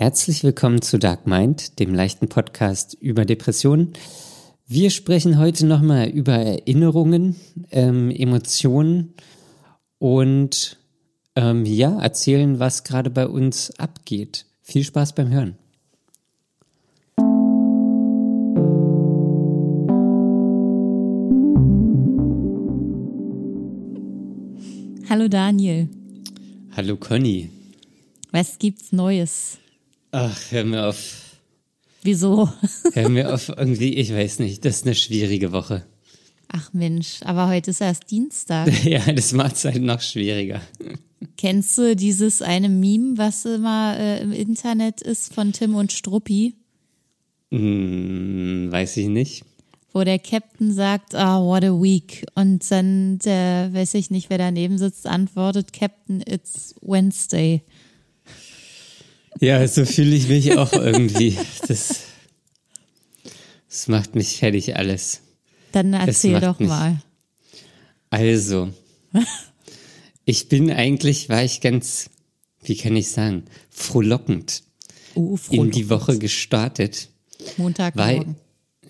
Herzlich willkommen zu Dark Mind, dem leichten Podcast über Depressionen. Wir sprechen heute nochmal über Erinnerungen, ähm, Emotionen und ähm, ja, erzählen, was gerade bei uns abgeht. Viel Spaß beim Hören. Hallo Daniel. Hallo Conny. Was gibt's Neues? Ach, hör mir auf. Wieso? Hör mir auf, irgendwie, ich weiß nicht, das ist eine schwierige Woche. Ach Mensch, aber heute ist erst Dienstag. Ja, das macht es halt noch schwieriger. Kennst du dieses eine Meme, was immer äh, im Internet ist von Tim und Struppi? Hm, weiß ich nicht. Wo der Captain sagt, ah, what a week. Und dann der, weiß ich nicht, wer daneben sitzt, antwortet, Captain, it's Wednesday. Ja, so fühle ich mich auch irgendwie. Das, das macht mich fertig alles. Dann erzähl doch mich- mal. Also, ich bin eigentlich, war ich ganz, wie kann ich sagen, frohlockend Uh, in die. Woche gestartet. Weil, Montagmorgen.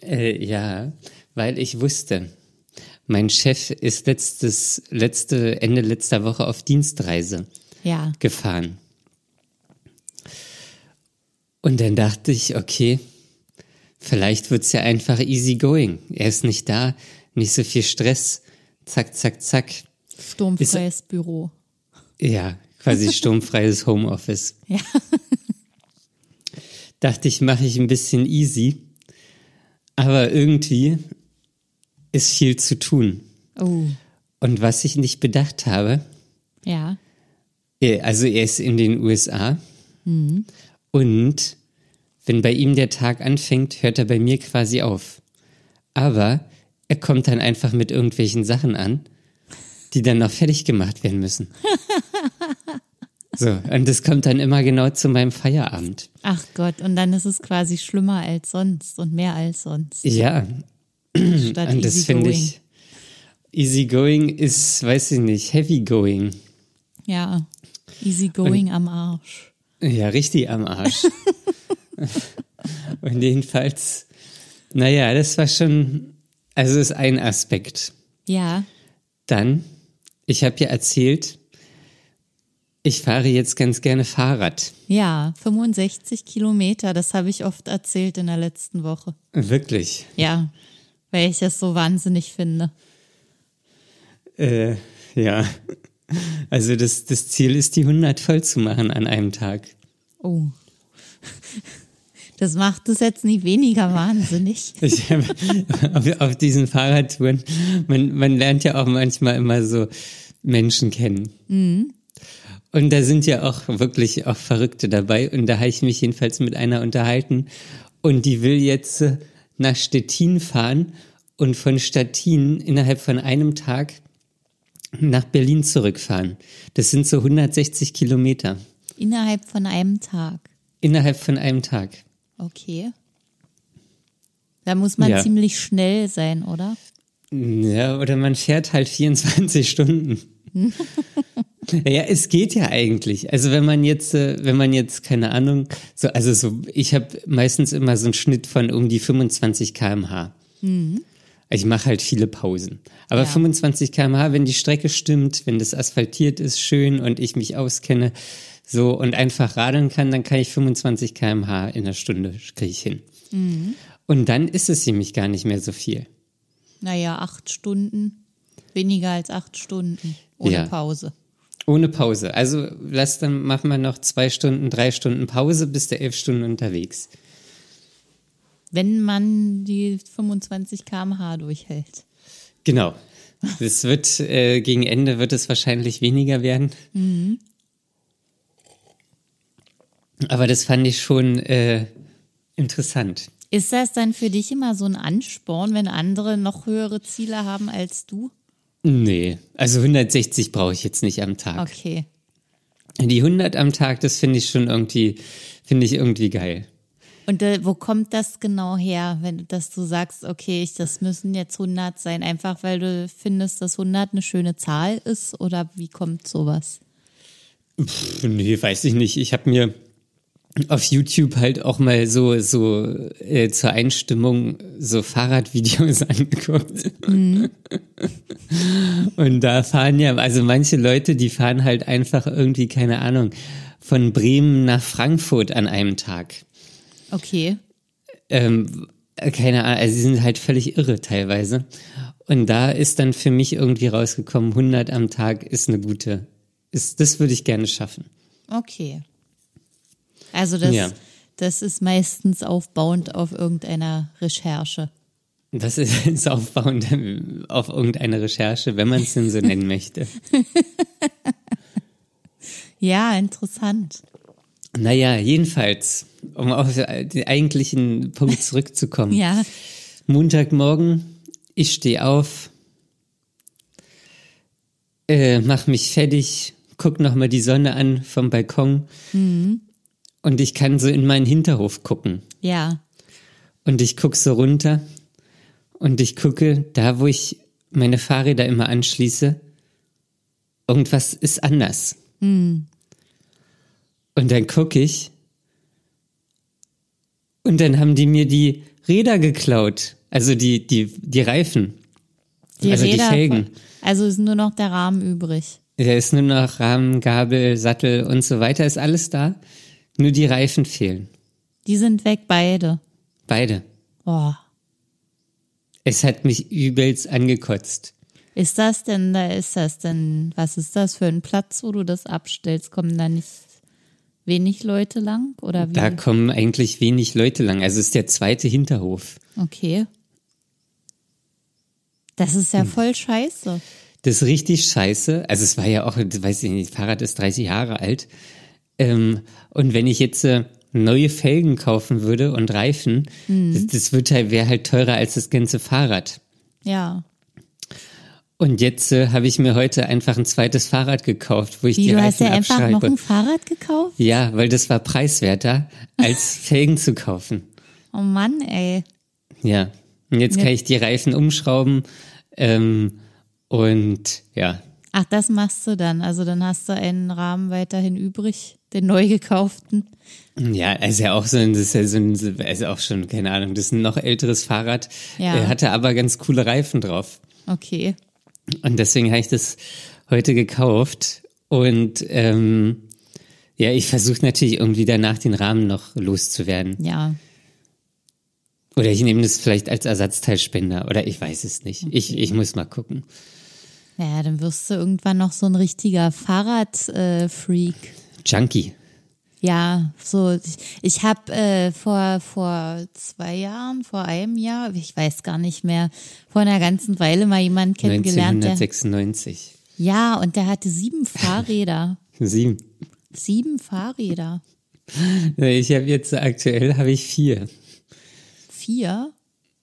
äh, ja, weil ich wusste, mein Chef ist letztes, letzte, Ende letzter Woche auf Dienstreise Ja. gefahren. Und dann dachte ich, okay, vielleicht wird's ja einfach easy going. Er ist nicht da, nicht so viel Stress. Zack, zack, zack. Sturmfreies Büro. Ja, quasi sturmfreies Homeoffice. Ja. Dachte ich, mache ich ein bisschen easy. Aber irgendwie ist viel zu tun. Oh, Und was ich nicht bedacht habe, ja. also er ist in den USA und wenn bei ihm der Tag anfängt, hört er bei mir quasi auf. Aber er kommt dann einfach mit irgendwelchen Sachen an, die dann noch fertig gemacht werden müssen. So, und das kommt dann immer genau zu meinem Feierabend. Ach Gott, und dann ist es quasi schlimmer als sonst und mehr als sonst. Ja, Statt und das finde ich. Easy going ist, weiß ich nicht, heavy going. Ja, easy going am Arsch. Ja, richtig am Arsch. und jedenfalls, naja, das war schon, also ist ein Aspekt. Ja, Dann, ich habe ja erzählt, ich fahre jetzt ganz gerne Fahrrad. ja, 65 Kilometer, das habe ich oft erzählt in der letzten Woche. Wirklich. Ja, weil ich das so wahnsinnig finde. Äh, ja. Also das, das Ziel ist, die 100 voll zu machen an einem Tag. Oh. Das macht es jetzt nicht weniger wahnsinnig. Ich hab, auf, auf diesen Fahrradtouren, man, man lernt ja auch manchmal immer so Menschen kennen. Und da sind ja auch wirklich auch Verrückte dabei. Und da habe ich mich jedenfalls mit einer unterhalten. Und die will jetzt nach Stettin fahren und von Stettin innerhalb von einem Tag nach Berlin zurückfahren. Das sind so 160 Kilometer Innerhalb von einem Tag. innerhalb von einem Tag. Okay. Da muss man Ja. ziemlich schnell sein, oder? Ja, oder man fährt halt 24 Stunden. ja, es geht ja eigentlich. Also wenn man jetzt, äh, wenn man jetzt keine Ahnung, so also so, ich habe meistens immer so einen Schnitt von um die 25 km/h. Ich mache halt viele Pausen. Aber Ja. 25 km/h, wenn die Strecke stimmt, wenn das asphaltiert ist, schön und ich mich auskenne, so und einfach radeln kann, dann kann ich 25 km/h in einer Stunde kriege ich hin. Und dann ist es nämlich gar nicht mehr so viel. Naja, acht Stunden. Weniger als acht Stunden. Ohne Ja. Pause. Ohne Pause. Also lass dann machen wir noch zwei Stunden, drei Stunden Pause, bis der elf Stunden unterwegs. Wenn man die 25 km/h durchhält. Genau. Es wird äh, gegen Ende wird es wahrscheinlich weniger werden. Aber das fand ich schon äh, interessant. Ist das dann für dich immer so ein Ansporn, wenn andere noch höhere Ziele haben als du? Nee, also 160 brauche ich jetzt nicht am Tag. Okay. Die 100 am Tag, das finde ich schon irgendwie, finde ich irgendwie geil. Und äh, wo kommt das genau her, wenn dass du sagst, okay, ich, das müssen jetzt 100 sein, einfach weil du findest, dass 100 eine schöne Zahl ist oder wie kommt sowas? Pff, nee, weiß ich nicht. Ich habe mir auf YouTube halt auch mal so so äh, zur Einstimmung so Fahrradvideos angeguckt. Mhm. Und da fahren ja, also manche Leute, die fahren halt einfach irgendwie, keine Ahnung, von Bremen nach Frankfurt an einem Tag. Okay. Ähm, keine Ahnung, also sie sind halt völlig irre teilweise. Und da ist dann für mich irgendwie rausgekommen, 100 am Tag ist eine gute, ist, das würde ich gerne schaffen. Okay. Also das, ja. das ist meistens aufbauend auf irgendeiner Recherche. Das ist aufbauend auf irgendeine Recherche, wenn man es denn so nennen möchte. ja, interessant. Naja, jedenfalls, um auf den eigentlichen Punkt zurückzukommen. ja. Montagmorgen, ich stehe auf, äh, mach mich fertig, guck nochmal die Sonne an vom Balkon mhm. Und ich kann so in meinen Hinterhof gucken. Ja. Und ich gucke so runter und ich gucke, da wo ich meine Fahrräder immer anschließe, irgendwas ist anders. Mhm. Und dann gucke ich und dann haben die mir die Räder geklaut, also die, die, die Reifen. Die also Räder, die Felgen. Also ist nur noch der Rahmen übrig. Da ist nur noch Rahmen, Gabel, Sattel und so weiter, ist alles da. Nur die Reifen fehlen. Die sind weg, beide. Beide. Boah. Es hat mich übelst angekotzt. Ist das denn, da ist das denn, was ist das für ein Platz, wo du das abstellst? Kommen da nicht wenig Leute lang oder wie? Da kommen eigentlich wenig Leute lang. Also es ist der zweite Hinterhof. Okay. Das ist ja hm. voll scheiße. Das ist richtig scheiße. Also es war ja auch, weiß ich nicht, Fahrrad ist 30 Jahre alt. Ähm, und wenn ich jetzt äh, neue Felgen kaufen würde und Reifen, mhm. das, das wird halt, wäre halt teurer als das ganze Fahrrad. Ja. Und jetzt äh, habe ich mir heute einfach ein zweites Fahrrad gekauft, wo ich Wie, die du Reifen hast ja einfach noch ein Fahrrad gekauft? Ja, weil das war preiswerter, als Felgen zu kaufen. Oh Mann, ey. Ja. Und jetzt kann ich die Reifen umschrauben ähm, und ja. Ach, das machst du dann. Also dann hast du einen Rahmen weiterhin übrig, den neu gekauften. Ja, ist ja auch so ein, das ist ja so ein, ist auch schon, keine Ahnung, das ist ein noch älteres Fahrrad. Ja. Er hatte aber ganz coole Reifen drauf. Okay. Und deswegen habe ich das heute gekauft. Und ähm, ja, ich versuche natürlich irgendwie danach den Rahmen noch loszuwerden. Ja. Oder ich nehme das vielleicht als Ersatzteilspender oder ich weiß es nicht. Okay. Ich, ich muss mal gucken. Naja, dann wirst du irgendwann noch so ein richtiger Fahrradfreak. Äh, Junkie. Ja, so ich, ich habe äh, vor vor zwei Jahren, vor einem Jahr, ich weiß gar nicht mehr, vor einer ganzen Weile mal jemanden kennengelernt. 1996. Der, ja, und der hatte sieben Fahrräder. sieben. Sieben Fahrräder. Ich habe jetzt aktuell habe ich vier. Vier?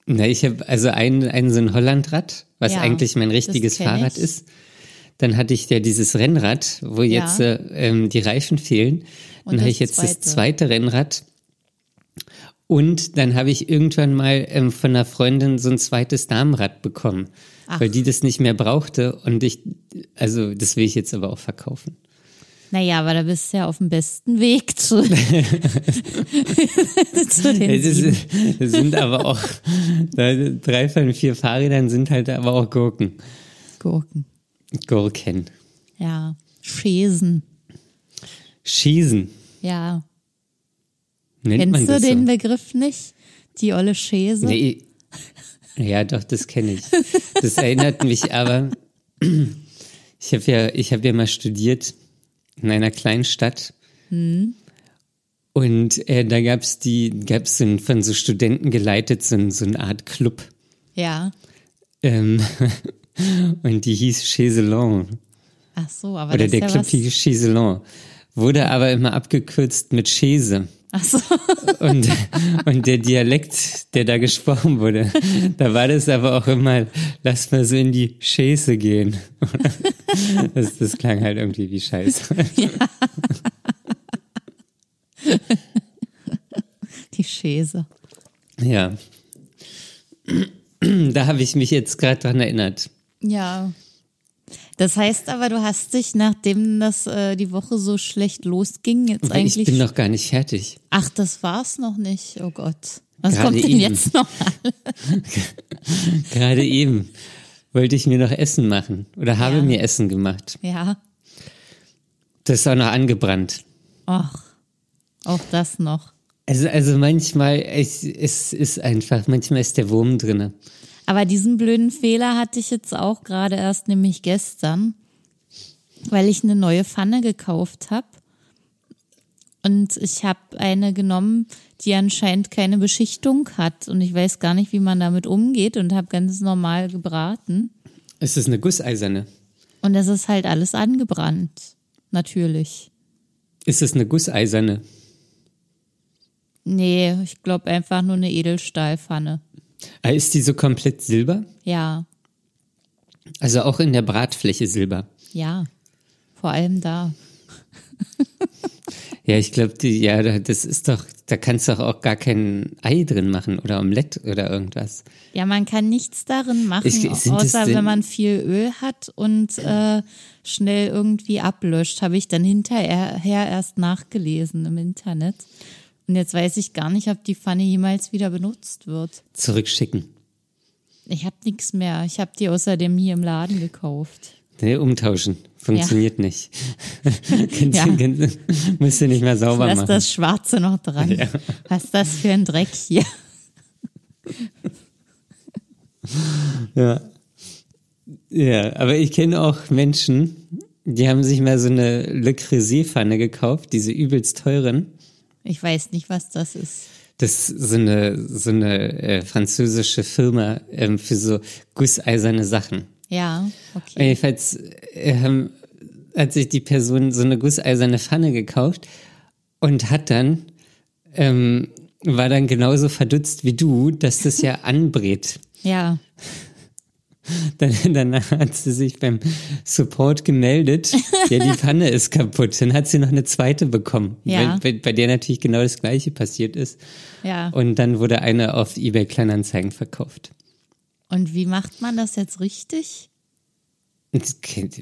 Na, ich habe also ein, ein so ein Hollandrad, was ja, eigentlich mein richtiges Fahrrad ich. ist. Dann hatte ich ja dieses Rennrad, wo jetzt ja. äh, ähm, die Reifen fehlen. Dann habe ich jetzt zweite. das zweite Rennrad. Und dann habe ich irgendwann mal ähm, von einer Freundin so ein zweites Damenrad bekommen, Ach. weil die das nicht mehr brauchte. Und ich, also das will ich jetzt aber auch verkaufen. Naja, aber da bist du ja auf dem besten Weg zu, zu den das, sind aber auch, drei von vier Fahrrädern sind halt aber auch Gurken. Gurken. Gurken. Ja, Schäsen. Schießen. Ja. Nennt Kennst du den so? Begriff nicht? Die olle Schäse? Nee. Ja, doch, das kenne ich. Das erinnert mich aber. Ich habe ja, ich habe ja mal studiert in einer kleinen Stadt. Mhm. Und äh, da gab es die, gab es von so Studenten geleitet, so, so eine Art Club. Ja. Ähm, und die hieß Chaiselon. Ach so, aber Oder das der ja Club was... hieß Chaiselon. Wurde aber immer abgekürzt mit Chese. So. Und, und der Dialekt, der da gesprochen wurde, da war das aber auch immer, lass mal so in die Schäse gehen. Das, das klang halt irgendwie wie Scheiße. Ja. Die Schäse. Ja. Da habe ich mich jetzt gerade dran erinnert. Ja. Das heißt aber, du hast dich, nachdem das äh, die Woche so schlecht losging, jetzt Weil eigentlich. ich bin noch gar nicht fertig. Ach, das war's noch nicht. Oh Gott. Was Gerade kommt denn eben. jetzt noch? Gerade eben wollte ich mir noch Essen machen oder habe Ja. mir Essen gemacht. Ja. Das ist auch noch angebrannt. Ach, auch das noch. Also, also manchmal, es, es ist einfach, manchmal ist der Wurm drinne. Aber diesen blöden Fehler hatte ich jetzt auch gerade erst, nämlich gestern, weil ich eine neue Pfanne gekauft habe. Und ich habe eine genommen, die anscheinend keine Beschichtung hat. Und ich weiß gar nicht, wie man damit umgeht und habe ganz normal gebraten. Es ist eine Gusseiserne. Und es ist halt alles angebrannt. Natürlich. Ist es eine Gusseiserne? Nee, ich glaube einfach nur eine Edelstahlpfanne. Ah, Ist die so komplett silber? Ja, Also auch in der Bratfläche silber. ja. Vor allem da. Ja, ich glaube, die, ja, da- das ist doch, da kannst du doch auch gar kein Ei drin machen oder Omelette oder irgendwas. Ja, man kann nichts darin machen, Ich- außer wenn man viel Öl hat und äh, schnell irgendwie ablöscht. Habe ich dann hinterher erst nachgelesen im Internet. Und jetzt weiß ich gar nicht, ob die Pfanne jemals wieder benutzt wird. Zurückschicken. Ich habe nichts mehr. Ich habe die außerdem hier im Laden gekauft. Nee, umtauschen. Funktioniert nicht. Kannst, Ja. kannst, musst du nicht mehr sauber Lass machen. das Schwarze noch dran. Was ist das für ein Dreck hier? Ja. Ja, aber ich kenne auch Menschen, die haben sich mal so eine Le Creuset-Pfanne gekauft, diese übelst teuren. Ich weiß nicht, was das ist. Das ist so eine, so eine äh, französische Firma ähm, für so gusseiserne Sachen. Ja, okay. Jedenfalls äh, haben, hat sich die Person so eine gusseiserne Pfanne gekauft und hat dann, ähm, war dann genauso verdutzt wie du, dass das ja anbrät. Ja, Dann, dann hat sie sich beim Support gemeldet, ja, die Pfanne ist kaputt. Dann hat sie noch eine zweite bekommen, Ja. bei, bei der natürlich genau das gleiche passiert ist. ja. Und dann wurde eine auf eBay Kleinanzeigen verkauft. Und wie macht man das jetzt richtig?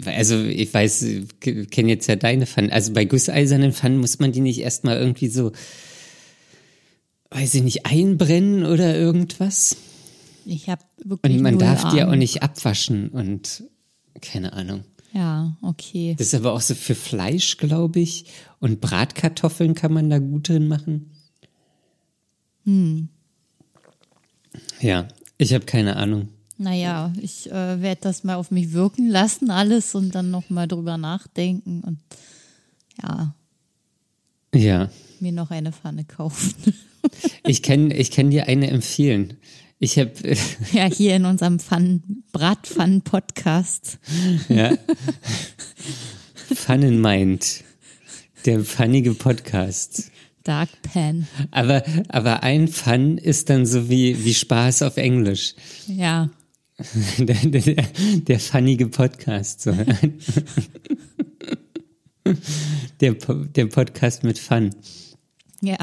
Also ich weiß, kenne jetzt ja deine Pfannen. Also bei gusseisernen Pfannen muss man die nicht erstmal irgendwie so, weiß ich nicht, einbrennen oder irgendwas. Ich habe wirklich Und man darf die ja auch nicht abwaschen und keine Ahnung. Ja, okay. Das ist aber auch so für Fleisch, glaube ich. Und Bratkartoffeln kann man da gut drin machen. Hm. Ja, ich habe keine Ahnung. Naja, ich äh, werde das mal auf mich wirken lassen, alles und dann nochmal drüber nachdenken und ja, Ja, mir noch eine Pfanne kaufen. ich kann, ich kann dir eine empfehlen. Ich habe, ja, hier in unserem Pfannen, Bratpfannen-Podcast. ja, Pfannenmeint, der pfannige Podcast. Dark Pan. Aber, aber ein Fun ist dann so wie, wie Spaß auf Englisch. Ja, Der, der, der funnige Podcast. So. Der, der Podcast mit Fun. ja.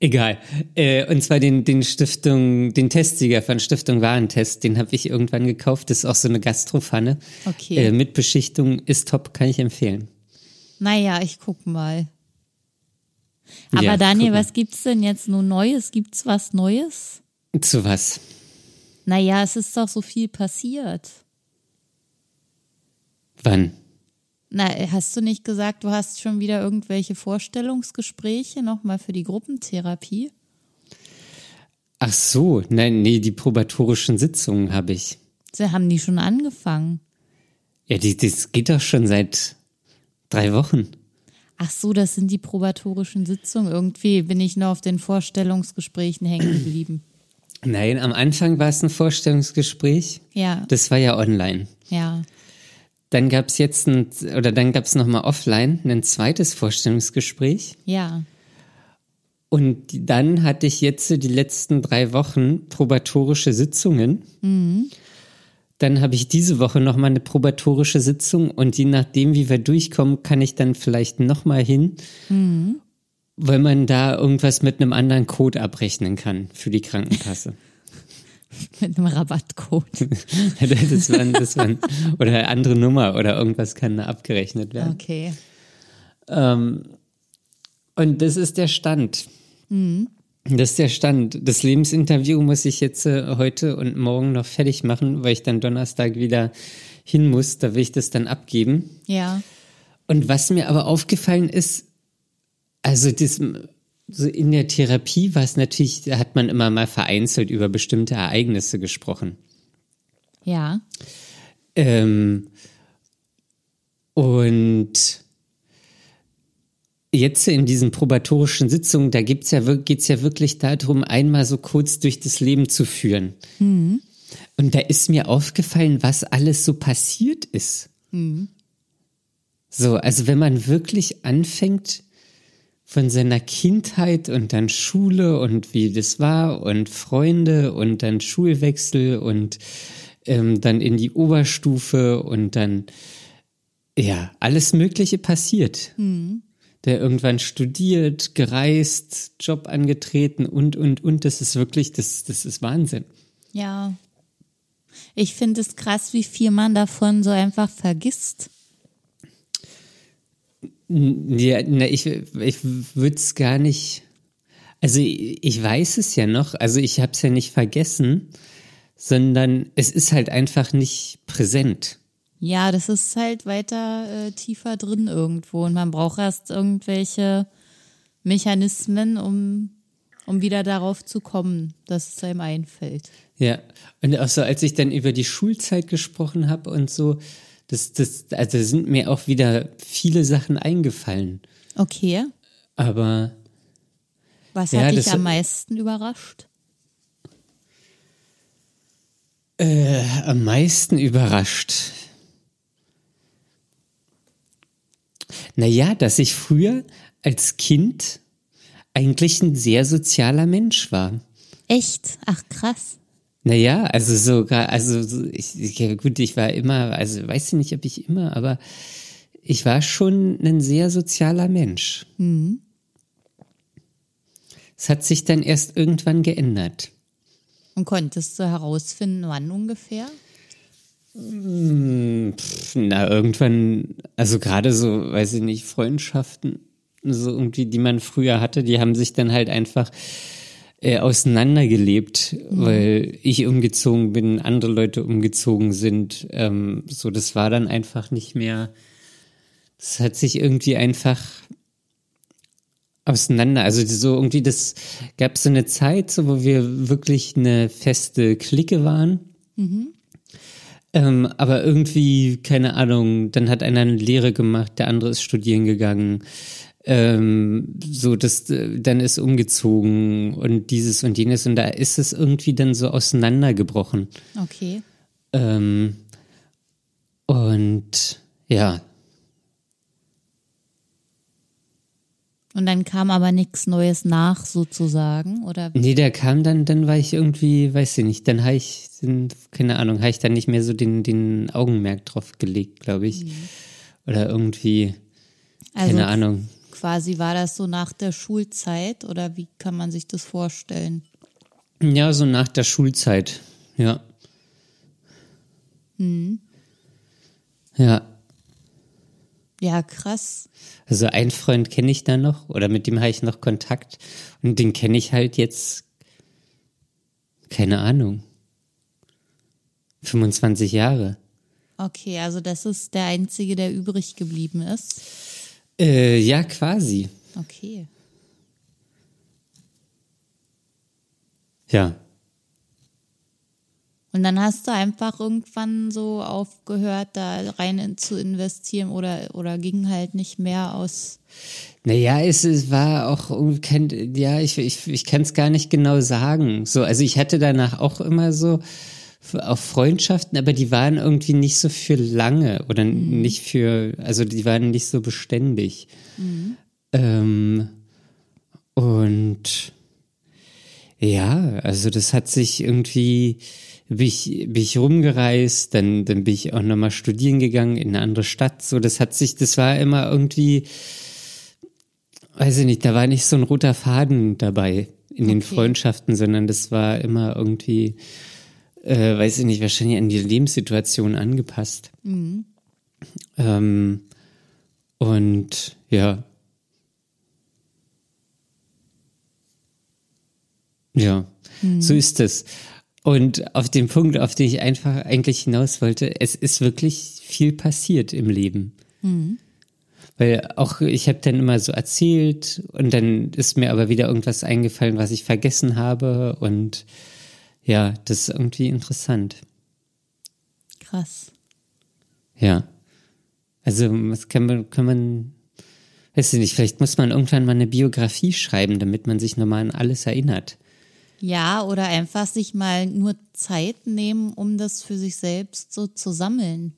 Egal. Äh, und zwar den, den Stiftung, den Testsieger von Stiftung Warentest, den habe ich irgendwann gekauft. Das ist auch so eine Gastropfanne. Okay. Äh, mit Beschichtung ist top, kann ich empfehlen. Naja, ich guck mal. Aber Ja, Daniel, was gibt's denn jetzt nur Neues? Gibt's was Neues? Zu was? Naja, es ist doch so viel passiert. Wann? Na, hast du nicht gesagt, du hast schon wieder irgendwelche Vorstellungsgespräche nochmal für die Gruppentherapie? Ach so, nein, nee, die probatorischen Sitzungen habe ich. Sie haben die schon angefangen. Ja, die, das geht doch schon seit drei Wochen. Ach so, das sind die probatorischen Sitzungen. Irgendwie bin ich noch auf den Vorstellungsgesprächen hängen geblieben. Nein, am Anfang war es ein Vorstellungsgespräch. Ja, Das war ja online. ja. Dann gab es jetzt ein, oder dann gab es nochmal offline ein zweites Vorstellungsgespräch. Ja, Und dann hatte ich jetzt die letzten drei Wochen probatorische Sitzungen. Dann habe ich diese Woche nochmal eine probatorische Sitzung und je nachdem, wie wir durchkommen, kann ich dann vielleicht nochmal hin, weil man da irgendwas mit einem anderen Code abrechnen kann für die Krankenkasse. Mit einem Rabattcode. das waren, das waren, oder eine andere Nummer oder irgendwas kann da abgerechnet werden. Okay. Ähm, und das ist der Stand. Das ist der Stand. Das Lebensinterview muss ich jetzt äh, heute und morgen noch fertig machen, weil ich dann Donnerstag wieder hin muss. Da will ich das dann abgeben. Ja. Und was mir aber aufgefallen ist, also das, in der Therapie war es natürlich, da hat man immer mal vereinzelt über bestimmte Ereignisse gesprochen. Ja. Ähm, und jetzt in diesen probatorischen Sitzungen, da gibt's ja, geht's ja wirklich darum, einmal so kurz durch das Leben zu führen. Und da ist mir aufgefallen, was alles so passiert ist. So, also wenn man wirklich anfängt von seiner Kindheit und dann Schule und wie das war und Freunde und dann Schulwechsel und ähm, dann in die Oberstufe und dann ja alles Mögliche passiert. Der irgendwann studiert, gereist, Job angetreten und und und. Das ist wirklich, das das ist Wahnsinn. Ja. Ich finde es krass, wie viel man davon so einfach vergisst. Ja, na, ich, ich würde es gar nicht. Also ich ich weiß es ja noch, also ich habe es ja nicht vergessen, sondern es ist halt einfach nicht präsent. Ja, das ist halt weiter äh, tiefer drin irgendwo und man braucht erst irgendwelche Mechanismen, um, um wieder darauf zu kommen, dass es einem einfällt. Ja, und auch so, als ich dann über die Schulzeit gesprochen habe und so, das, das, also sind mir auch wieder viele Sachen eingefallen. Okay. Aber Was Ja, hat dich am meisten überrascht? äh, am meisten überrascht. Naja, dass ich früher als Kind eigentlich ein sehr sozialer Mensch war. Echt? Ach krass. Naja, also sogar, also so, ich, ich, gut, ich war immer, also weiß ich nicht, ob ich immer, aber ich war schon ein sehr sozialer Mensch. Es hat sich dann erst irgendwann geändert. Und konntest du herausfinden, wann ungefähr? Pff, Na, irgendwann, also gerade so, weiß ich nicht, Freundschaften, so irgendwie, die man früher hatte, die haben sich dann halt einfach äh, auseinandergelebt, weil ich umgezogen bin, andere Leute umgezogen sind. Ähm, so, das war dann einfach nicht mehr. Das hat sich irgendwie einfach auseinander. Also so irgendwie, das gab so eine Zeit, so wo wir wirklich eine feste Clique waren. Ähm, aber irgendwie, keine Ahnung, dann hat einer eine Lehre gemacht, der andere ist studieren gegangen. Ähm, so, das, äh, dann ist umgezogen und dieses und jenes und da ist es irgendwie dann so auseinandergebrochen. Okay. Ähm, und ja, Und dann kam aber nichts Neues nach, sozusagen, oder? nee, der kam dann, dann war ich irgendwie, weiß ich nicht, dann habe ich, keine Ahnung, habe ich dann nicht mehr so den, den Augenmerk drauf gelegt, glaube ich. Oder irgendwie, Also keine Ahnung. Quasi war das so nach der Schulzeit, oder wie kann man sich das vorstellen? Ja, so nach der Schulzeit, ja. Ja, Ja, krass. also einen Freund kenne ich da noch oder mit dem habe ich noch Kontakt und den kenne ich halt jetzt, keine Ahnung, 25 Jahre. Okay, also das ist der einzige, der übrig geblieben ist. Äh, ja, quasi. Okay. Ja. Und dann hast du einfach irgendwann so aufgehört, da rein in, zu investieren oder, oder ging halt nicht mehr aus. Naja, es, es war auch kein, ja, ich, ich, ich kann es gar nicht genau sagen. So, also ich hatte danach auch immer so auch Freundschaften, aber die waren irgendwie nicht so für lange oder nicht für, also die waren nicht so beständig. Ähm, und ja, also das hat sich irgendwie, bin ich, bin ich rumgereist, dann, dann bin ich auch nochmal studieren gegangen in eine andere Stadt. So, das hat sich, das war immer irgendwie, weiß ich nicht, da war nicht so ein roter Faden dabei in den Okay. Freundschaften, sondern das war immer irgendwie, äh, weiß ich nicht, wahrscheinlich an die Lebenssituation angepasst. Ähm, und ja. Ja, so ist es. Und auf den Punkt, auf den ich einfach eigentlich hinaus wollte, es ist wirklich viel passiert im Leben. Weil auch ich habe dann immer so erzählt und dann ist mir aber wieder irgendwas eingefallen, was ich vergessen habe und ja, das ist irgendwie interessant. Krass. Ja. Also, was kann man, kann man, weiß ich nicht, vielleicht muss man irgendwann mal eine Biografie schreiben, damit man sich nochmal an alles erinnert. Ja, oder einfach sich mal nur Zeit nehmen, um das für sich selbst so zu sammeln.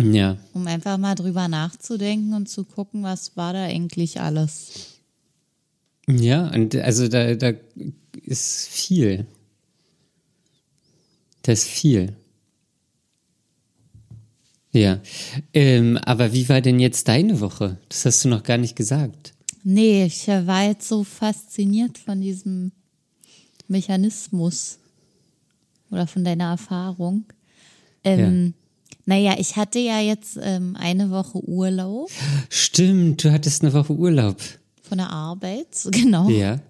Ja, Um einfach mal drüber nachzudenken und zu gucken, was war da eigentlich alles. Ja, und also da, da ist viel. Da ist viel. Ja, ähm, aber wie war denn jetzt deine Woche? Das hast du noch gar nicht gesagt. Nee, ich war jetzt so fasziniert von diesem Mechanismus oder von deiner Erfahrung. Ähm, Naja, ich hatte ja jetzt ähm, eine Woche Urlaub Stimmt, du hattest eine Woche Urlaub. Von der Arbeit, genau. Ja.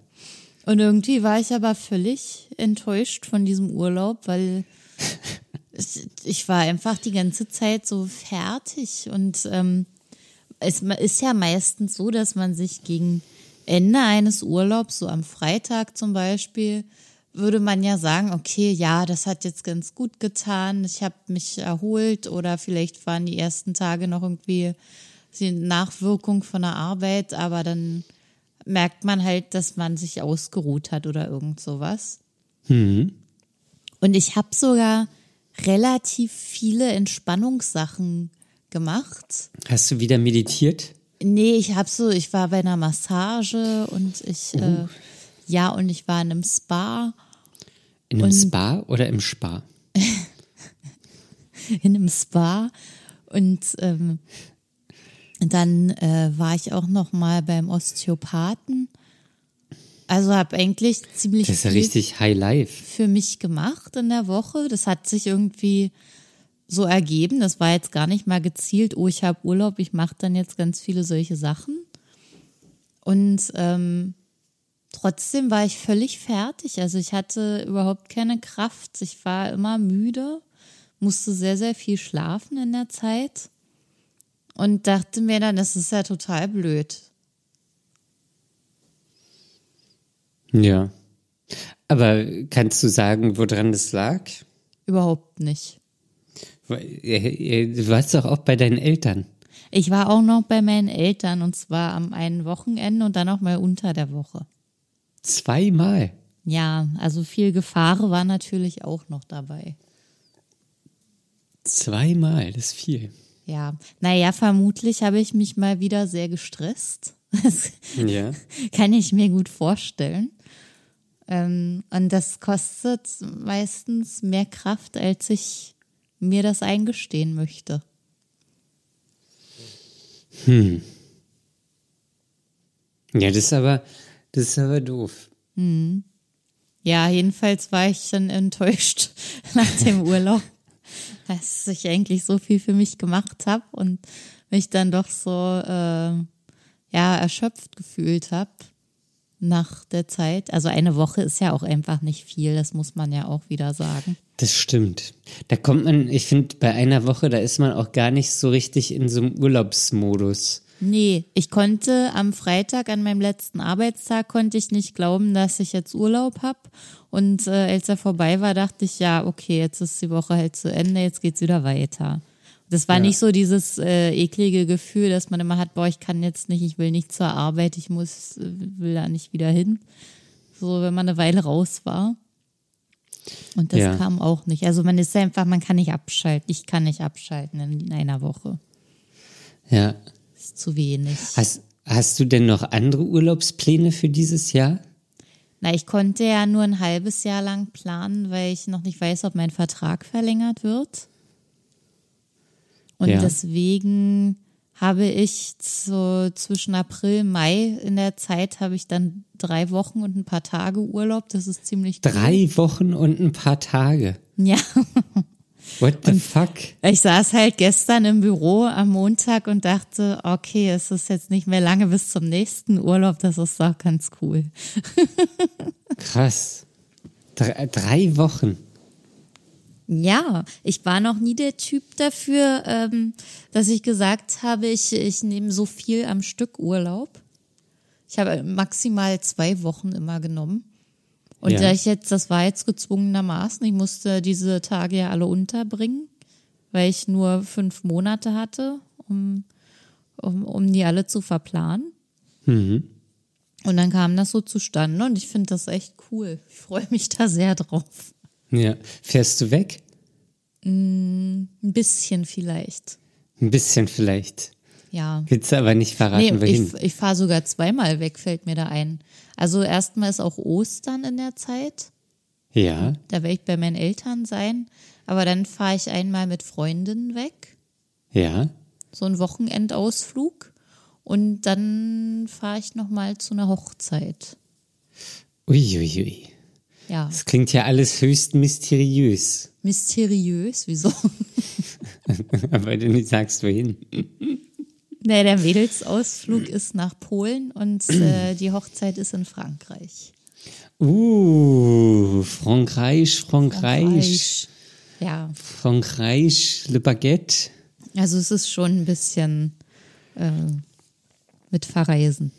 Und irgendwie war ich aber völlig enttäuscht von diesem Urlaub, weil ich war einfach die ganze Zeit so fertig. Und ähm, es ist ja meistens so, dass man sich gegen Ende eines Urlaubs, so am Freitag zum Beispiel, würde man ja sagen, okay, ja, das hat jetzt ganz gut getan, ich habe mich erholt oder vielleicht waren die ersten Tage noch irgendwie die Nachwirkung von der Arbeit, aber dann merkt man halt, dass man sich ausgeruht hat oder irgend sowas. Und ich habe sogar relativ viele Entspannungssachen gemacht. Hast du wieder meditiert? Nee, ich habe so, ich war bei einer Massage und ich, äh, ja, und ich war in einem Spa, In einem Spa oder im Spa? in einem Spa und ähm, dann äh, war ich auch noch mal beim Osteopathen. Also habe eigentlich ziemlich Das ist ja viel richtig High Life. für mich gemacht in der Woche. Das hat sich irgendwie so ergeben. Das war jetzt gar nicht mal gezielt, oh, ich habe Urlaub, ich mache dann jetzt ganz viele solche Sachen. Und ähm, trotzdem war ich völlig fertig. Also ich hatte überhaupt keine Kraft. Ich war immer müde, musste sehr, sehr viel schlafen in der Zeit und dachte mir dann, das ist ja total blöd. Ja. Aber kannst du sagen, woran das lag? Überhaupt nicht. Du warst doch auch bei deinen Eltern. Ich war auch noch bei meinen Eltern und zwar am einen Wochenende und dann auch mal unter der Woche. Zweimal. Ja, also viel Gefahr war natürlich auch noch dabei. Zweimal, das ist viel. Ja, naja, vermutlich habe ich mich mal wieder sehr gestresst. Das Ja. kann ich mir gut vorstellen. Ähm, und das kostet meistens mehr Kraft, als ich mir das eingestehen möchte. Ja, das ist aber, das ist aber doof. Ja, jedenfalls war ich dann enttäuscht nach dem Urlaub, dass ich eigentlich so viel für mich gemacht habe und mich dann doch so äh, ja erschöpft gefühlt habe nach der Zeit. Also eine Woche ist ja auch einfach nicht viel, das muss man ja auch wieder sagen. Das stimmt. Da kommt man, ich finde, bei einer Woche, da ist man auch gar nicht so richtig in so einem Urlaubsmodus. Nee, ich konnte am Freitag an meinem letzten Arbeitstag konnte ich nicht glauben, dass ich jetzt Urlaub habe. Und äh, als er vorbei war, dachte ich, ja, okay, jetzt ist die Woche halt zu Ende, jetzt geht's wieder weiter. Das war Ja. nicht so dieses äh, eklige Gefühl, dass man immer hat, boah, ich kann jetzt nicht, ich will nicht zur Arbeit, ich muss, äh, will da nicht wieder hin. So, wenn man eine Weile raus war. Und das Ja. kam auch nicht. Also man ist einfach, man kann nicht abschalten. Ich kann nicht abschalten in, in einer Woche. Ja. Ist zu wenig. Hast, hast du denn noch andere Urlaubspläne für dieses Jahr? Na, ich konnte ja nur ein halbes Jahr lang planen, weil ich noch nicht weiß, ob mein Vertrag verlängert wird. Und Ja. deswegen habe ich so zwischen April, Mai in der Zeit habe ich dann drei Wochen und ein paar Tage Urlaub. Das ist ziemlich cool. Drei Wochen und ein paar Tage. Ja. What the fuck? Ich saß halt gestern im Büro am Montag und dachte, okay, es ist jetzt nicht mehr lange bis zum nächsten Urlaub. Das ist doch ganz cool. Krass. Drei, drei Wochen. Ja, ich war noch nie der Typ dafür, ähm, dass ich gesagt habe, ich, ich nehme so viel am Stück Urlaub. Ich habe maximal zwei Wochen immer genommen. Und Ja. da ich jetzt, das war jetzt gezwungenermaßen, ich musste diese Tage ja alle unterbringen, weil ich nur fünf Monate hatte, um, um, um die alle zu verplanen. Mhm. Und dann kam das so zustande und ich finde das echt cool. Ich freue mich da sehr drauf. Ja. Fährst du weg? Ein bisschen vielleicht. Ein bisschen vielleicht. Ja. Willst du aber nicht verraten, Nee, wohin? ich, ich fahre sogar zweimal weg, fällt mir da ein. Also erstmal ist auch Ostern in der Zeit. ja. Da werde ich bei meinen Eltern sein. Aber dann fahre ich einmal mit Freundinnen weg. Ja. So ein Wochenendausflug. Und dann fahre ich nochmal zu einer Hochzeit. Uiuiui. Ui. Ja, Das klingt ja alles höchst mysteriös. mysteriös, wieso? Aber du nicht sagst, wohin. nee, der Mädelsausflug ist nach Polen und äh, die Hochzeit ist in Frankreich. Uh, Frankreich, Frankreich. Ja, Frankreich, Le Baguette. also es ist schon ein bisschen äh, mit Verreisen.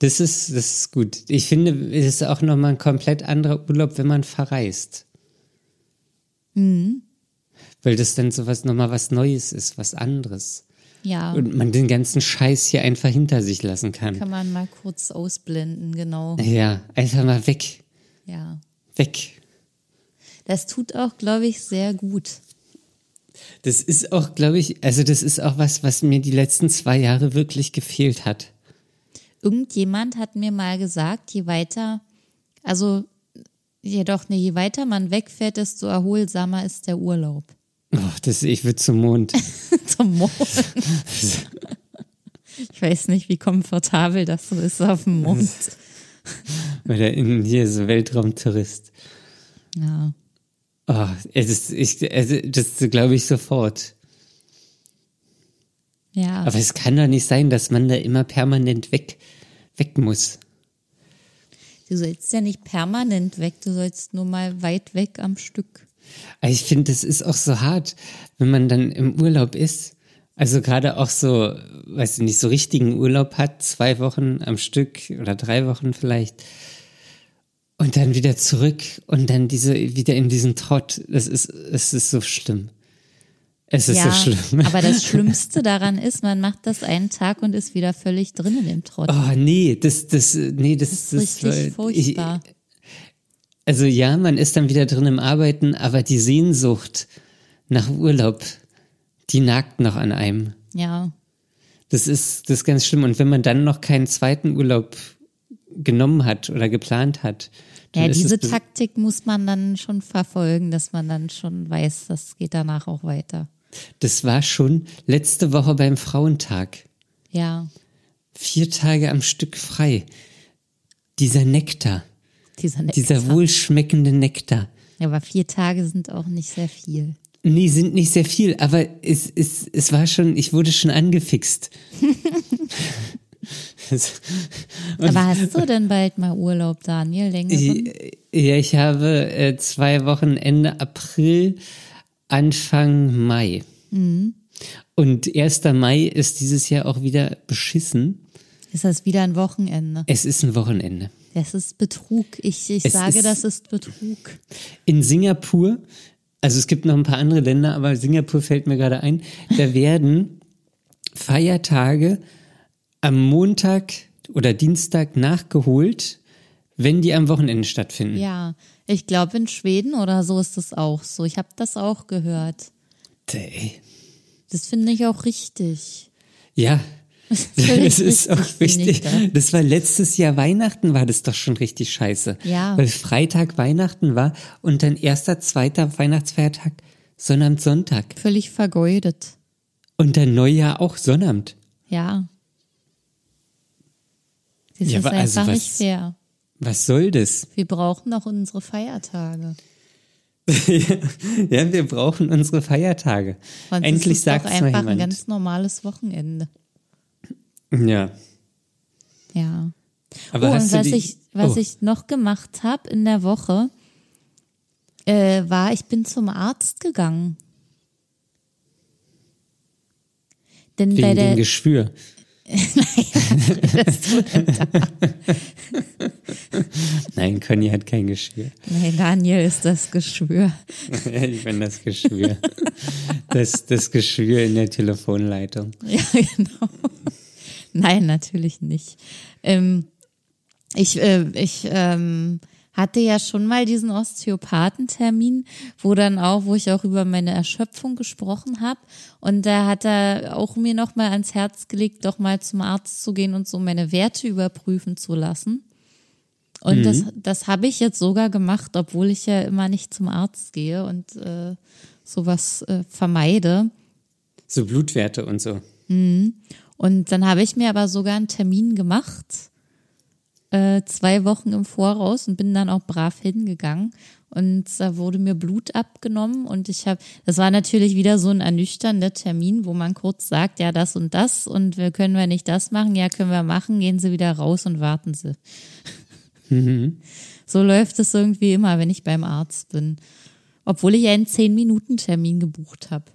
Das ist, das ist gut. Ich finde, es ist auch nochmal ein komplett anderer Urlaub, wenn man verreist. Mhm. Weil das dann sowas nochmal was Neues ist, was anderes. Ja, Und man den ganzen Scheiß hier einfach hinter sich lassen kann. kann man mal kurz ausblenden, genau. Ja, einfach mal weg. Ja, Weg. das tut auch, glaube ich, sehr gut. Das ist auch, glaube ich, also das ist auch was, was mir die letzten zwei Jahre wirklich gefehlt hat. Irgendjemand hat mir mal gesagt, je weiter, also jedoch, ne, je weiter man wegfährt, desto erholsamer ist der Urlaub. Oh, das, ich will zum Mond. Zum Mond. Ich weiß nicht, wie komfortabel das so ist auf dem Mond. Oder in hier so Weltraumtourist. Ja. Oh, es ist, ich, also das glaube ich sofort. Ja. Aber es kann doch nicht sein, dass man da immer permanent weg, weg muss. Du sollst ja nicht permanent weg, du sollst nur mal weit weg am Stück. Aber ich finde, das ist auch so hart, wenn man dann im Urlaub ist. Also gerade auch so, weiß ich nicht, so richtigen Urlaub hat, zwei Wochen am Stück oder drei Wochen vielleicht. Und dann wieder zurück und dann diese, wieder in diesen Trott. Das ist, es ist so schlimm. Es ist ja, so schlimm. aber das Schlimmste daran ist, man macht das einen Tag und ist wieder völlig drin in dem Trott. Oh, nee, das, das, nee, das, das das, ist richtig war- furchtbar. Ich, also ja, man ist dann wieder drin im Arbeiten, aber die Sehnsucht nach Urlaub, die nagt noch an einem. ja, Das ist, das ist ganz schlimm. Und wenn man dann noch keinen zweiten Urlaub genommen hat oder geplant hat, dann ja, diese Taktik muss man dann schon verfolgen, dass man dann schon weiß, das geht danach auch weiter. das war schon letzte Woche beim Frauentag. Ja, Vier Tage am Stück frei. Dieser Nektar, dieser, dieser wohlschmeckende Nektar. Ja, aber vier Tage sind auch nicht sehr viel. Nee, sind nicht sehr viel, aber es, es, es war schon, ich wurde schon angefixt. Aber hast du denn bald mal Urlaub, Daniel? Längeren? ja, ich habe äh, zwei Wochen Ende April, Anfang Mai. Und 1. Mai ist dieses Jahr auch wieder beschissen. Ist das wieder ein Wochenende? Es ist ein Wochenende. Das ist Betrug. Ich, ich Es sage, das ist Betrug. In Singapur, also es gibt noch ein paar andere Länder, aber Singapur fällt mir gerade ein, da werden Feiertage am Montag oder Dienstag nachgeholt, wenn die am Wochenende stattfinden. Ja, ich glaube, in Schweden oder so ist das auch so. Ich habe das auch gehört. Ey. Das finde ich auch richtig. Ja, das ist auch richtig, Das war letztes Jahr Weihnachten, war das doch schon richtig scheiße. Ja. Weil Freitag Weihnachten war und dann erster, zweiter Weihnachtsfeiertag Sonnabend, Sonntag. Völlig vergeudet. Und dann Neujahr auch Sonnabend. Ja. Das Ja, ist also einfach was- nicht fair. Was soll das? Wir brauchen doch unsere Feiertage. ja, wir brauchen unsere Feiertage. Sonst Endlich sagt es mal einfach ein jemand. ganz normales Wochenende. Ja. Ja. Aber oh, und was, die, ich, was oh, ich noch gemacht habe in der Woche, äh, war, ich bin zum Arzt gegangen. Denn bei wegen der, dem Geschwür. Nein, Conny hat kein Geschwür. Nein, Daniel ist das Geschwür. ich bin das Geschwür. Das, das Geschwür in der Telefonleitung. Ja, genau. Nein, natürlich nicht. Ähm, ich äh, ich ähm, hatte ja schon mal diesen Osteopathentermin, wo dann auch, wo ich auch über meine Erschöpfung gesprochen habe. Und da hat er auch mir noch mal ans Herz gelegt, doch mal zum Arzt zu gehen und so meine Werte überprüfen zu lassen. Und das, das habe ich jetzt sogar gemacht, obwohl ich ja immer nicht zum Arzt gehe und äh, sowas äh, vermeide. So Blutwerte und so. Und dann habe ich mir aber sogar einen Termin gemacht, äh, zwei Wochen im Voraus und bin dann auch brav hingegangen. Und da wurde mir Blut abgenommen und ich habe, das war natürlich wieder so ein ernüchternder Termin, wo man kurz sagt, ja, das und das und wir können wir nicht das machen, ja, können wir machen, gehen Sie wieder raus und warten Sie. So läuft es irgendwie immer, wenn ich beim Arzt bin. Obwohl ich einen 10-Minuten-Termin gebucht habe.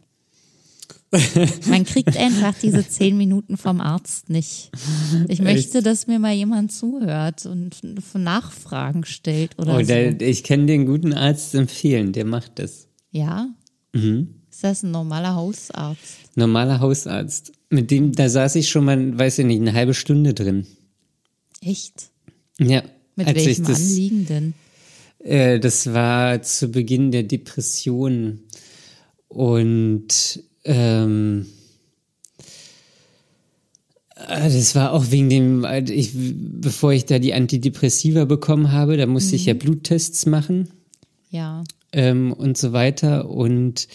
Man kriegt einfach diese zehn Minuten vom Arzt nicht. Ich möchte, dass mir mal jemand zuhört und Nachfragen stellt oder Oh, so. der, ich kann den guten Arzt empfehlen, der macht das. Ja? Ist das ein normaler Hausarzt? Normaler Hausarzt. Mit dem, da saß ich schon mal, weiß ich nicht, eine halbe Stunde drin. Echt? Ja. Mit welchem das, Anliegen denn? Äh, das war zu Beginn der Depression. Und ähm, äh, das war auch wegen dem, äh, ich, bevor ich da die Antidepressiva bekommen habe, da musste ich ja Bluttests machen Ja. ähm, und so weiter. Und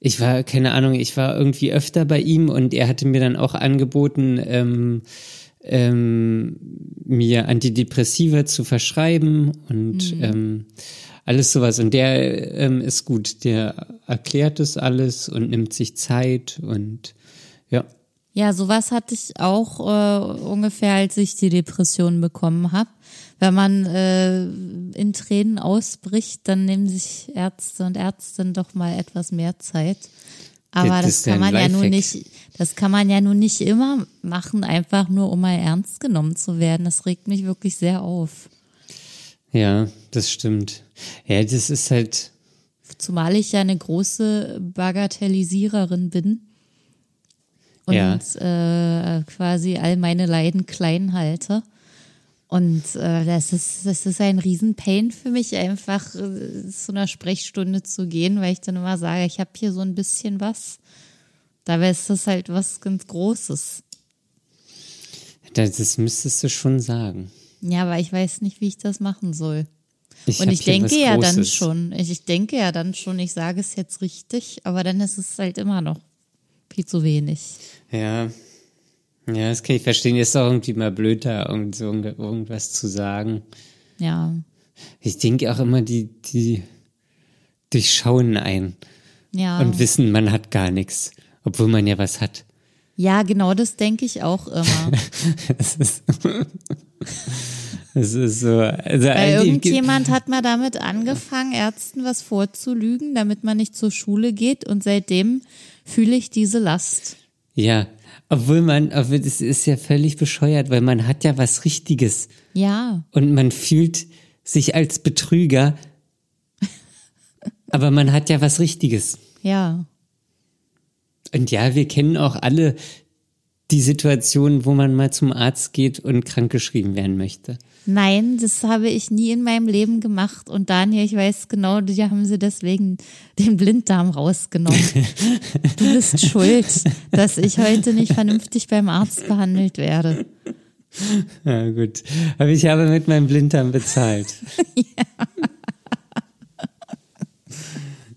ich war, keine Ahnung, ich war irgendwie öfter bei ihm und er hatte mir dann auch angeboten, ähm, ähm, mir Antidepressiva zu verschreiben und ähm, alles sowas. Und der ähm, ist gut, der erklärt das alles und nimmt sich Zeit und ja. Ja, sowas hatte ich auch äh, ungefähr, als ich die Depression bekommen habe. Wenn man äh, in Tränen ausbricht, dann nehmen sich Ärzte und Ärztinnen doch mal etwas mehr Zeit. Aber Das das, kann man ja nun Lifehack. nicht, das kann man ja nun nicht immer machen, einfach nur um mal ernst genommen zu werden. Das regt mich wirklich sehr auf. Ja, das stimmt. Ja, das ist halt, Zumal ich ja eine große Bagatellisiererin bin und Ja. äh, quasi all meine Leiden klein halte. Und äh, das ist das ist ein Riesenpain für mich, einfach äh, zu einer Sprechstunde zu gehen, weil ich dann immer sage, ich habe hier so ein bisschen was. Dabei ist das halt was ganz Großes. das, das müsstest du schon sagen. Ja, aber ich weiß nicht, wie ich das machen soll. Ich Und ich denke ja dann schon, ich, ich denke ja dann schon, ich sage es jetzt richtig, aber dann ist es halt immer noch viel zu wenig. Ja. Ja, das kann ich verstehen. Ist auch irgendwie mal blöd, da irgend so irgendwas zu sagen. Ja, Ich denke auch immer, die, die durchschauen ein ja. und wissen, man hat gar nichts, obwohl man ja was hat. Ja, genau das denke ich auch immer. Das ist, das ist so. Also Weil irgendjemand hat mal damit angefangen, Ärzten was vorzulügen, damit man nicht zur Schule geht und seitdem fühle ich diese Last. Ja, obwohl man, obwohl das ist ja völlig bescheuert, weil man hat ja was Richtiges Ja, und man fühlt sich als Betrüger, aber man hat ja was Richtiges. ja. Und ja, wir kennen auch alle die Situation, wo man mal zum Arzt geht und krankgeschrieben werden möchte. Nein, das habe ich nie in meinem Leben gemacht. Und Daniel, ich weiß genau, die haben sie deswegen den Blinddarm rausgenommen. Du bist schuld, dass ich heute nicht vernünftig beim Arzt behandelt werde. Ja, gut. Aber ich habe mit meinem Blinddarm bezahlt.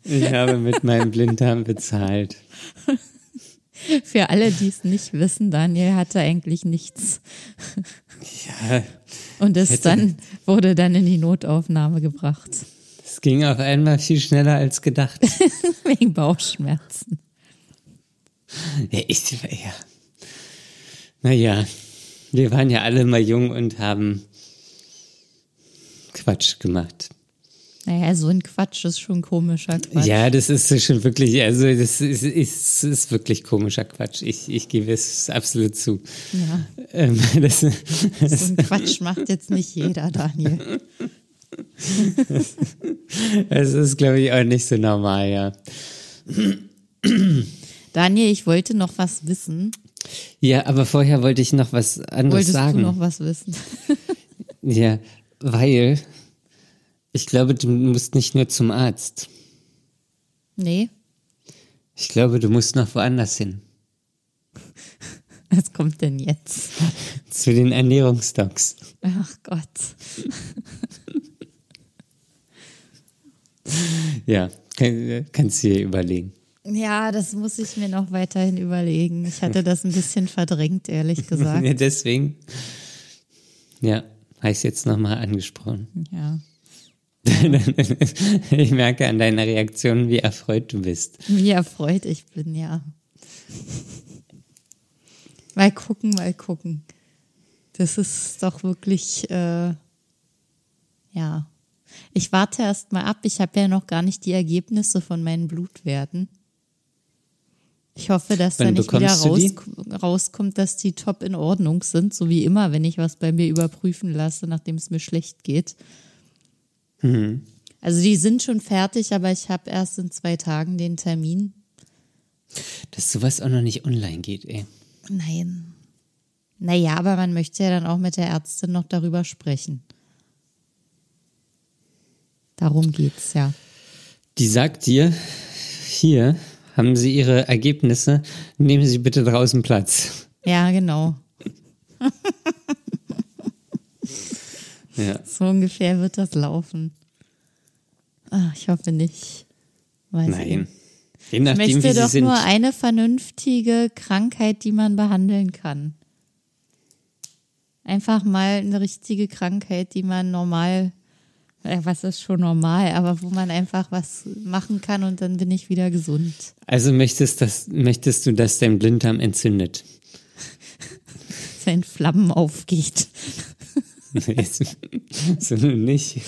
Ich habe mit meinem Blinddarm bezahlt. Für alle, die es nicht wissen, Daniel hatte eigentlich nichts. Ja, Und es dann wurde dann in die Notaufnahme gebracht. es ging auf einmal viel schneller als gedacht. Wegen Bauchschmerzen. Ja, ich, ja. Naja, wir waren ja alle mal jung und haben Quatsch gemacht. Naja, so ein Quatsch ist schon komischer Quatsch. Ja, das ist schon wirklich, also das ist, ist, ist wirklich komischer Quatsch. Ich, ich gebe es absolut zu. Ja. Ähm, das, So ein Quatsch macht jetzt nicht jeder, Daniel. das ist, glaube ich, auch nicht so normal, ja. Daniel, ich wollte noch was wissen. Ja, aber vorher wollte ich noch was anderes Wolltest sagen. du noch was wissen? Ja, weil ich glaube, du musst nicht nur zum Arzt. Nee, Ich glaube, du musst noch woanders hin. was kommt denn jetzt? Zu den Ernährungsdocs. Ach Gott. Ja, kann, kannst du dir überlegen. Ja, das muss ich mir noch weiterhin überlegen. Ich hatte das ein bisschen verdrängt, ehrlich gesagt. Ja, deswegen. Ja, habe ich jetzt nochmal angesprochen. Ja. ich merke an deiner Reaktion, wie erfreut du bist. Wie erfreut ich bin, ja. Mal gucken, mal gucken. Das ist doch wirklich, äh, ja. Ich warte erst mal ab. Ich habe ja noch gar nicht die Ergebnisse von meinen Blutwerten. Ich hoffe, dass da Wann nicht wieder raus, rauskommt, dass die top in Ordnung sind, so wie immer, wenn ich was bei mir überprüfen lasse, nachdem es mir schlecht geht. Mhm. Also die sind schon fertig, aber ich habe erst in zwei Tagen den Termin. Dass sowas auch noch nicht online geht, ey. Nein. Naja, aber man möchte ja dann auch mit der Ärztin noch darüber sprechen. Darum geht's ja. Die sagt dir, hier haben Sie Ihre Ergebnisse, nehmen Sie bitte draußen Platz. Ja, genau. Ja. So ungefähr wird das laufen. Ah, ich hoffe nicht. Weiß Nein. Je Ich nachdem, wie möchte Sie doch sind. nur eine vernünftige Krankheit, die man behandeln kann. Einfach mal eine richtige Krankheit, die man normal, äh, was ist schon normal, aber wo man einfach was machen kann und dann bin ich wieder gesund. Also möchtest, das, möchtest du, dass dein Blinddarm entzündet? Sein Flammen aufgeht. So nicht.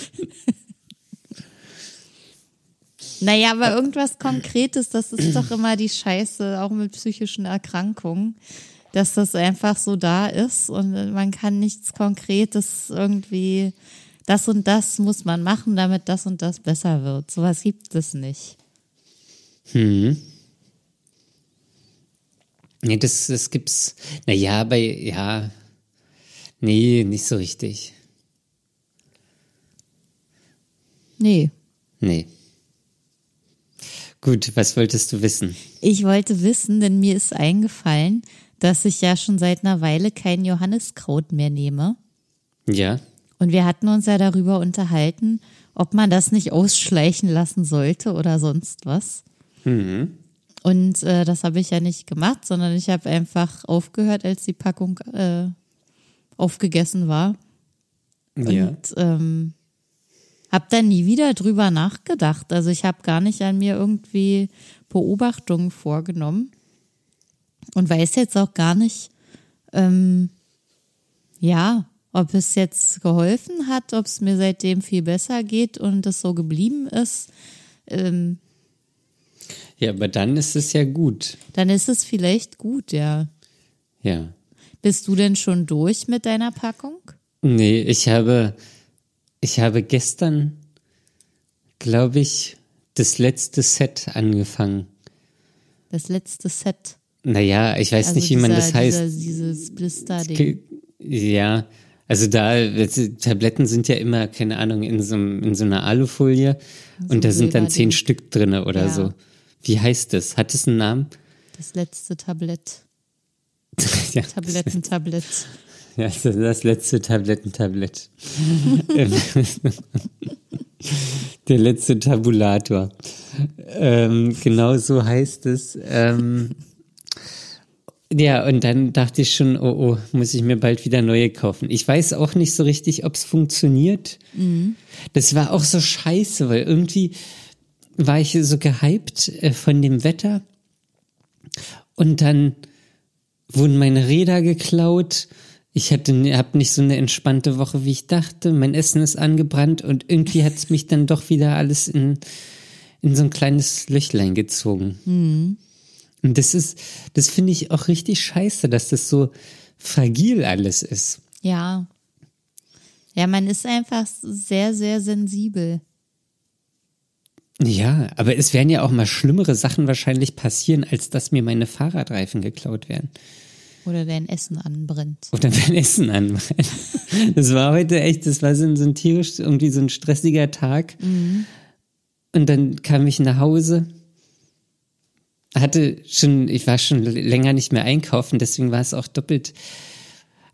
Naja, aber irgendwas Konkretes, das ist doch immer die Scheiße, auch mit psychischen Erkrankungen, dass das einfach so da ist und man kann nichts Konkretes irgendwie, das und das muss man machen, damit das und das besser wird. Sowas gibt es nicht. Hm. Nee, das, das gibt's. Naja, bei, ja. Nee, nicht so richtig. Nee. Nee. Gut, was wolltest du wissen? Ich wollte wissen, denn mir ist eingefallen, dass ich ja schon seit einer Weile kein Johanniskraut mehr nehme. Ja. Und wir hatten uns ja darüber unterhalten, ob man das nicht ausschleichen lassen sollte oder sonst was. Und äh, das habe ich ja nicht gemacht, sondern ich habe einfach aufgehört, als die Packung äh, aufgegessen war. Ja. Und ähm, habe dann nie wieder drüber nachgedacht. Also ich habe gar nicht an mir irgendwie Beobachtungen vorgenommen und weiß jetzt auch gar nicht, ähm, ja, ob es jetzt geholfen hat, ob es mir seitdem viel besser geht und es so geblieben ist. Ähm, Ja, aber dann ist es ja gut. dann ist es vielleicht gut, ja. Ja. Bist du denn schon durch mit deiner Packung? Nee, ich habe, ich habe gestern, glaube ich, das letzte Set angefangen. Das letzte Set. Naja, ich weiß Also nicht, wie man dieser- das heißt. Dieser, dieses Blister-Ding. Ja, also da, Tabletten sind ja immer, keine Ahnung, in so, in so einer Alufolie und da sind dann zehn Stück drinne oder Ja. so. Wie heißt das? Hat es einen Namen? Das letzte Tablett. ja, Tabletten-Tablett. ja, das letzte Tablettentablett. Der letzte Tabulator. Ähm, genau so heißt es. Ähm, Ja, und dann dachte ich schon, oh, oh, muss ich mir bald wieder neue kaufen. Ich weiß auch nicht so richtig, ob es funktioniert. Mhm. Das war auch so scheiße, weil irgendwie war ich so gehypt äh, von dem Wetter und dann wurden meine Räder geklaut. Ich hatte, habe nicht so eine entspannte Woche, wie ich dachte. Mein Essen ist angebrannt und irgendwie hat es mich dann doch wieder alles in, in so ein kleines Löchlein gezogen. Mhm. Und das ist, das finde ich auch richtig scheiße, dass das so fragil alles ist. Ja. Ja, man ist einfach sehr, sehr sensibel. Ja, aber es werden ja auch mal schlimmere Sachen wahrscheinlich passieren, als dass mir meine Fahrradreifen geklaut werden. Oder dein Essen anbrennt. Oder dein Essen anbrennt. Das war heute echt, das war so ein, so ein tierisch, irgendwie so ein stressiger Tag. Mhm. Und dann kam ich nach Hause hatte schon, ich war schon länger nicht mehr einkaufen, deswegen war es auch doppelt.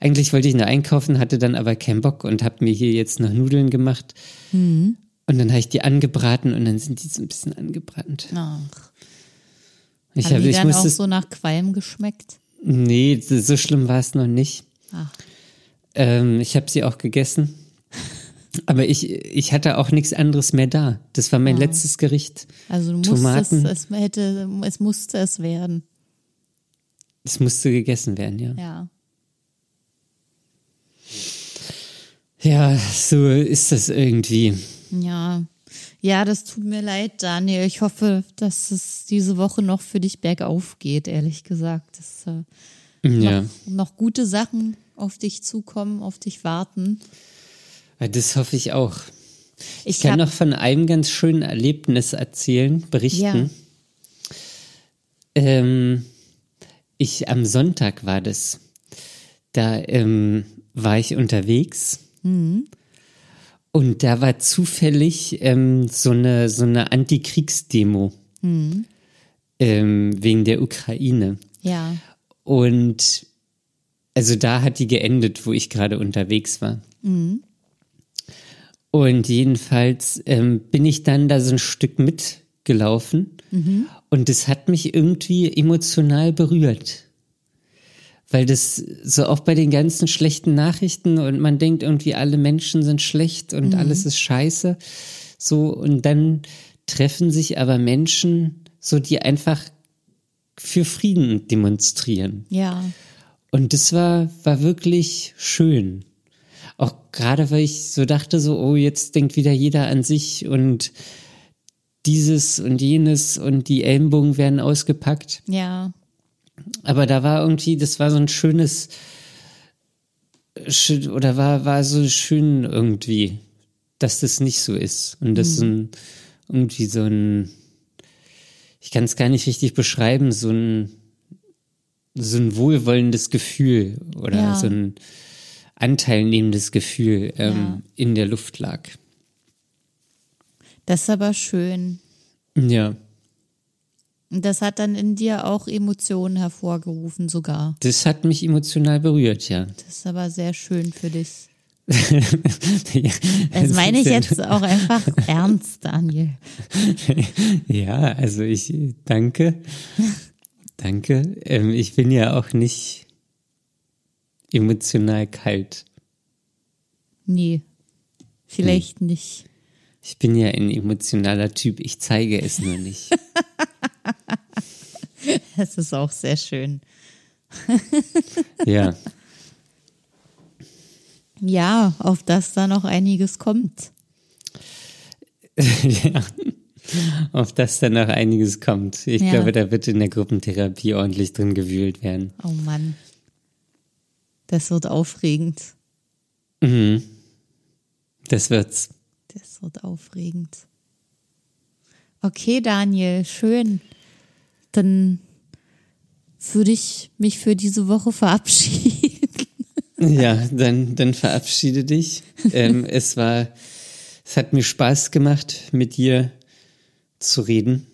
Eigentlich wollte ich nur einkaufen, hatte dann aber keinen Bock und habe mir hier jetzt noch Nudeln gemacht. Mhm. Und dann habe ich die angebraten und dann sind die so ein bisschen angebrannt. Ach. Ich Haben hab, die dann auch so nach Qualm geschmeckt? Nee, so schlimm war es noch nicht. Ach. Ähm, ich habe sie auch gegessen. Aber ich, ich hatte auch nichts anderes mehr da. Das war mein ja. letztes Gericht. Also du Tomaten. musstest, es, hätte, es musste es werden. Es musste gegessen werden, ja. Ja. Ja, so ist das irgendwie. Ja. Ja, das tut mir leid, Daniel. Ich hoffe, dass es diese Woche noch für dich bergauf geht, ehrlich gesagt. Dass äh, ja. noch, noch gute Sachen auf dich zukommen, auf dich warten. Das hoffe ich auch. Ich, ich kann noch von einem ganz schönen Erlebnis erzählen, berichten. Ja. Ähm, ich am Sonntag war das. Da ähm, war ich unterwegs. Mhm. Und da war zufällig ähm, so eine, so eine Antikriegsdemo mhm. ähm, wegen der Ukraine. Ja. Und also da hat die geendet, wo ich gerade unterwegs war. Mhm. Und jedenfalls ähm, bin ich dann da so ein Stück mitgelaufen mhm. und das hat mich irgendwie emotional berührt. Weil das so auch bei den ganzen schlechten Nachrichten und man denkt irgendwie alle Menschen sind schlecht und mhm. alles ist scheiße. So, und dann treffen sich aber Menschen, so die einfach für Frieden demonstrieren. Ja. Und das war, war wirklich schön. Auch gerade, weil ich so dachte, so, oh, jetzt denkt wieder jeder an sich und dieses und jenes und die Ellenbogen werden ausgepackt. Ja. Aber da war irgendwie, das war so ein schönes, oder war, war so schön irgendwie, dass das nicht so ist. Und das mhm. ein, irgendwie so ein, ich kann es gar nicht richtig beschreiben, so ein, so ein wohlwollendes Gefühl oder ja. so ein, anteilnehmendes Gefühl ähm, ja. in der Luft lag. Das ist aber schön. Ja. Und das hat dann in dir auch Emotionen hervorgerufen sogar. Das hat mich emotional berührt, ja. Das ist aber sehr schön für dich. ja, das meine ich jetzt auch einfach ernst, Daniel. Ja, also ich danke. Danke. Ähm, ich bin ja auch nicht emotional kalt. Nee, vielleicht hm. nicht. Ich bin ja ein emotionaler Typ, ich zeige es nur nicht. das ist auch sehr schön. ja. Ja, auf das da noch einiges kommt. ja, auf das da noch einiges kommt. Ich ja. glaube, da wird in der Gruppentherapie ordentlich drin gewühlt werden. Oh Mann. Das wird aufregend. Mhm. Das wird's. Das wird aufregend. Okay, Daniel, schön. Dann würde ich mich für diese Woche verabschieden. Ja, dann, dann verabschiede dich. ähm, es war, es hat mir Spaß gemacht, mit dir zu reden.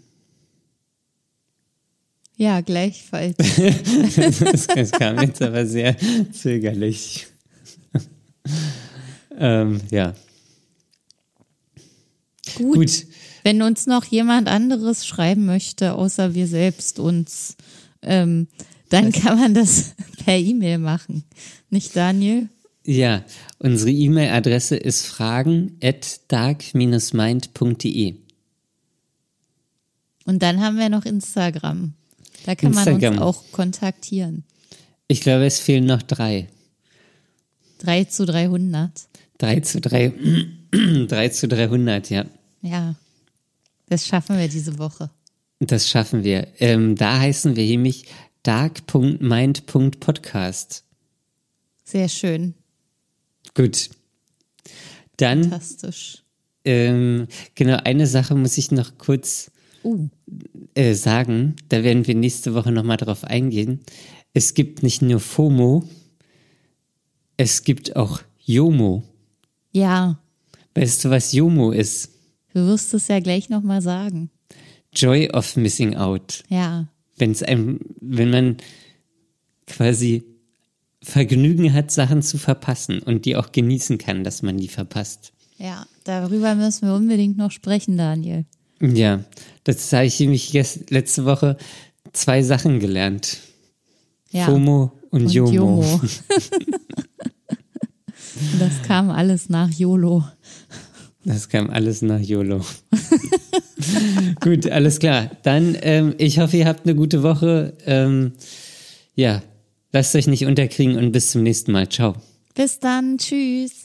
Ja, gleichfalls. das, kam jetzt aber sehr zögerlich. ähm, ja. Gut. Gut. Wenn uns noch jemand anderes schreiben möchte, außer wir selbst uns, ähm, Dann kann man das per E-Mail machen. Nicht Daniel? Ja, unsere E-Mail-Adresse ist fragen at dark-mind.de. Und dann haben wir noch Instagram. Da kann Instagram. man uns auch kontaktieren. Ich glaube, es fehlen noch drei. 3 zu 300. 3 zu 3, 3 zu 300, ja. Ja, das schaffen wir diese Woche. Das schaffen wir. Ähm, da heißen wir nämlich dark.mind.podcast. Sehr schön. Gut. Dann, Fantastisch. ähm, genau, eine Sache muss ich noch kurz Uh, äh, sagen. Da werden wir nächste Woche nochmal drauf eingehen. Es gibt nicht nur FOMO, es gibt auch JOMO. ja, Weißt du, was JOMO ist? Du wirst es ja gleich nochmal sagen. Joy of Missing Out. Ja, Wenn es einem, wenn man quasi Vergnügen hat, Sachen zu verpassen und die auch genießen kann, dass man die verpasst. ja, darüber müssen wir unbedingt noch sprechen, Daniel. Ja, das habe ich nämlich letzte Woche zwei Sachen gelernt. Ja. FOMO und, Und JOMO. Jomo. das kam alles nach YOLO. Das kam alles nach YOLO. Gut, alles klar. Dann, ähm, ich hoffe, ihr habt eine gute Woche. Ähm, ja, lasst euch nicht unterkriegen und bis zum nächsten Mal. Ciao. Bis dann, tschüss.